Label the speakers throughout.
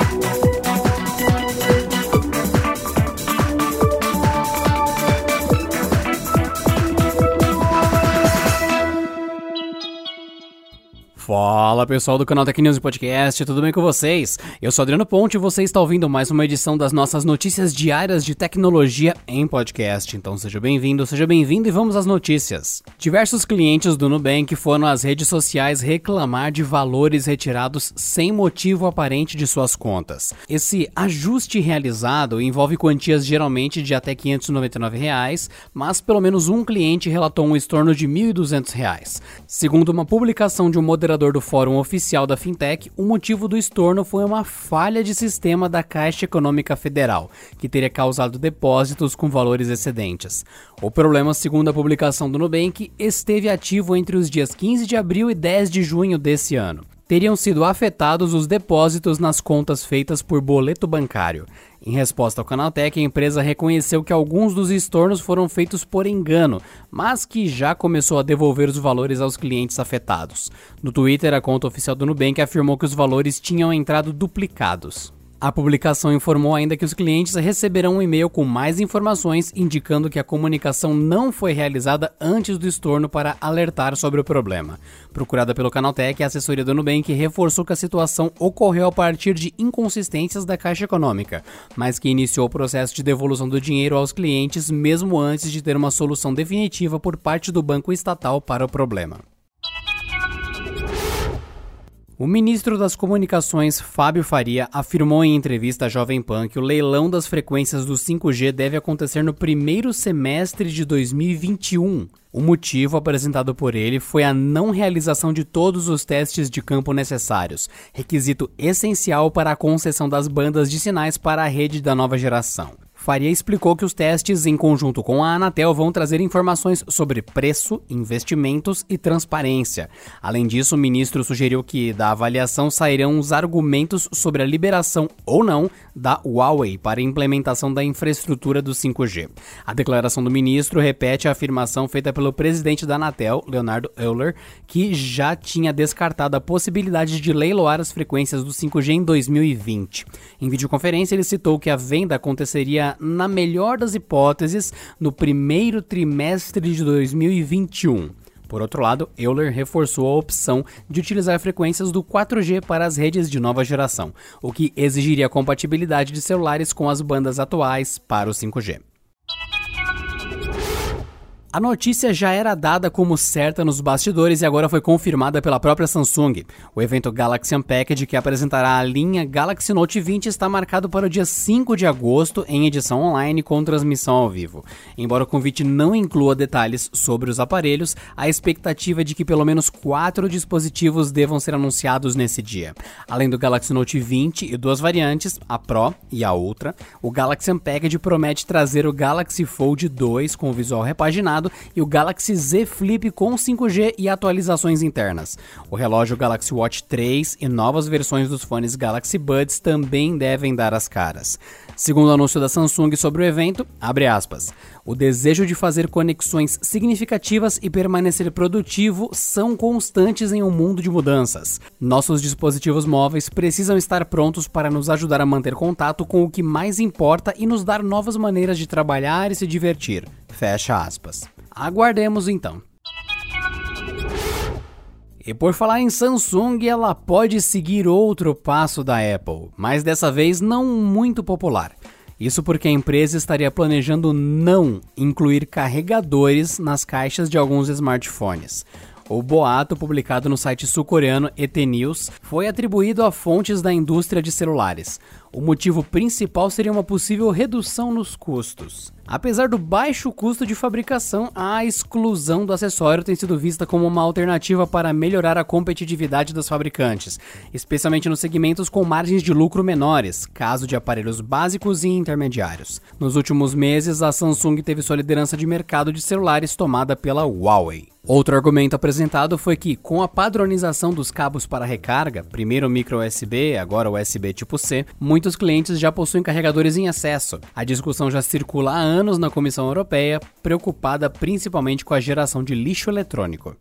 Speaker 1: Thank you. Fala pessoal do canal Tech News Podcast, tudo bem com vocês? Eu sou Adriano Ponte e você está ouvindo mais uma edição das nossas notícias diárias de tecnologia em podcast. Então seja bem-vindo, seja bem-vindo e vamos às notícias. Diversos clientes do Nubank foram às redes sociais reclamar de valores retirados sem motivo aparente de suas contas. Esse ajuste realizado envolve quantias geralmente de até 599 reais, mas pelo menos um cliente relatou um estorno de 1.200 reais. Segundo uma publicação de um moderador do Fórum Oficial da Fintech, o motivo do estorno foi uma falha de sistema da Caixa Econômica Federal, que teria causado depósitos com valores excedentes. O problema, segundo a publicação do Nubank, esteve ativo entre os dias 15 de abril e 10 de junho desse ano teriam sido afetados os depósitos nas contas feitas por boleto bancário. Em resposta ao Canaltech, a empresa reconheceu que alguns dos estornos foram feitos por engano, mas que já começou a devolver os valores aos clientes afetados. No Twitter, a conta oficial do Nubank afirmou que os valores tinham entrado duplicados. A publicação informou ainda que os clientes receberão um e-mail com mais informações indicando que a comunicação não foi realizada antes do estorno para alertar sobre o problema. Procurada pelo Canaltech, a assessoria do Nubank reforçou que a situação ocorreu a partir de inconsistências da Caixa Econômica, mas que iniciou o processo de devolução do dinheiro aos clientes mesmo antes de ter uma solução definitiva por parte do banco estatal para o problema. O ministro das Comunicações, Fábio Faria, afirmou em entrevista à Jovem Pan que o leilão das frequências do 5G deve acontecer no primeiro semestre de 2021. O motivo apresentado por ele foi a não realização de todos os testes de campo necessários, requisito essencial para a concessão das bandas de sinais para a rede da nova geração. Faria explicou que os testes, em conjunto com a Anatel, vão trazer informações sobre preço, investimentos e transparência. Além disso, o ministro sugeriu que da avaliação sairão os argumentos sobre a liberação ou não da Huawei para a implementação da infraestrutura do 5G. A declaração do ministro repete a afirmação feita pelo presidente da Anatel, Leonardo Euler, que já tinha descartado a possibilidade de leiloar as frequências do 5G em 2020. Em videoconferência, ele citou que a venda aconteceria na melhor das hipóteses, no primeiro trimestre de 2021. Por outro lado, Euler reforçou a opção de utilizar frequências do 4G para as redes de nova geração, o que exigiria compatibilidade de celulares com as bandas atuais para o 5G. A notícia já era dada como certa nos bastidores e agora foi confirmada pela própria Samsung. O evento Galaxy Unpacked, que apresentará a linha Galaxy Note 20, está marcado para o dia 5 de agosto em edição online com transmissão ao vivo. Embora o convite não inclua detalhes sobre os aparelhos, a expectativa é de que pelo menos quatro dispositivos devam ser anunciados nesse dia. Além do Galaxy Note 20 e duas variantes, a Pro e a Ultra, o Galaxy Unpacked promete trazer o Galaxy Fold 2 com visual repaginado e o Galaxy Z Flip com 5G e atualizações internas. O relógio Galaxy Watch 3 e novas versões dos fones Galaxy Buds também devem dar as caras. Segundo o anúncio da Samsung sobre o evento, aspas, o desejo de fazer conexões significativas e permanecer produtivo são constantes em um mundo de mudanças. Nossos dispositivos móveis precisam estar prontos para nos ajudar a manter contato com o que mais importa e nos dar novas maneiras de trabalhar e se divertir. Fecha aspas. Aguardemos então. E por falar em Samsung, ela pode seguir outro passo da Apple, mas dessa vez não muito popular. Isso porque a empresa estaria planejando não incluir carregadores nas caixas de alguns smartphones. O boato, publicado no site sul-coreano ET News, foi atribuído a fontes da indústria de celulares. O motivo principal seria uma possível redução nos custos. Apesar do baixo custo de fabricação, a exclusão do acessório tem sido vista como uma alternativa para melhorar a competitividade dos fabricantes, especialmente nos segmentos com margens de lucro menores, caso de aparelhos básicos e intermediários. Nos últimos meses, a Samsung teve sua liderança de mercado de celulares tomada pela Huawei. Outro argumento apresentado foi que, com a padronização dos cabos para recarga, primeiro micro USB, agora USB tipo C, muitos clientes já possuem carregadores em excesso. A discussão já circula há anos na Comissão Europeia, preocupada principalmente com a geração de lixo eletrônico.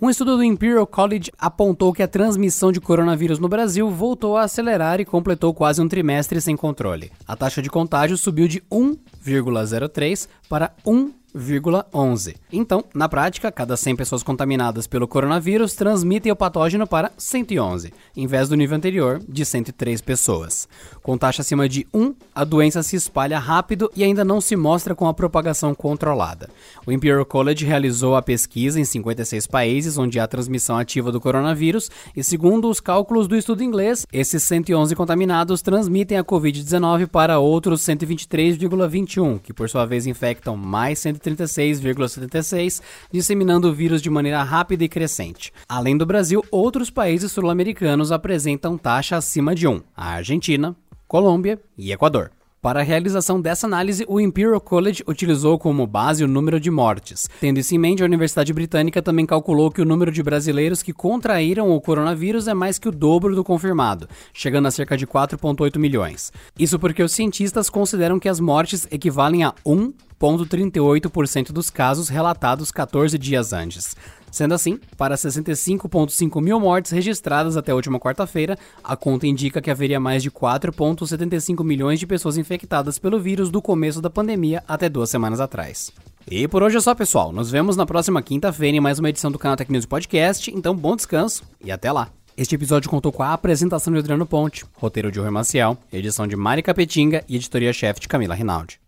Speaker 1: Um estudo do Imperial College apontou que a transmissão de coronavírus no Brasil voltou a acelerar e completou quase um trimestre sem controle. A taxa de contágio subiu de 1,03 para 1 0,11. Então, na prática, cada 100 pessoas contaminadas pelo coronavírus transmitem o patógeno para 111, em vez do nível anterior de 103 pessoas. Com taxa acima de 1, a doença se espalha rápido e ainda não se mostra com a propagação controlada. O Imperial College realizou a pesquisa em 56 países onde há transmissão ativa do coronavírus e, segundo os cálculos do estudo inglês, esses 111 contaminados transmitem a Covid-19 para outros 123,21, que por sua vez infectam mais 130 36,76, disseminando o vírus de maneira rápida e crescente. Além do Brasil, outros países sul-americanos apresentam taxa acima de 1: a Argentina, Colômbia e Equador. Para a realização dessa análise, o Imperial College utilizou como base o número de mortes. Tendo isso em mente, a Universidade Britânica também calculou que o número de brasileiros que contraíram o coronavírus é mais que o dobro do confirmado, chegando a cerca de 4,8 milhões. Isso porque os cientistas consideram que as mortes equivalem a 1,38% dos casos relatados 14 dias antes. Sendo assim, para 65,5 mil mortes registradas até a última quarta-feira, a conta indica que haveria mais de 4,75 milhões de pessoas infectadas pelo vírus do começo da pandemia até duas semanas atrás. E por hoje é só, pessoal. Nos vemos na próxima quinta-feira em mais uma edição do canal Tech News Podcast. Então, bom descanso e até lá. Este episódio contou com a apresentação de Adriano Ponte, roteiro de Rui Maciel, edição de Mari Capetinga e editoria-chefe de Camila Rinaldi.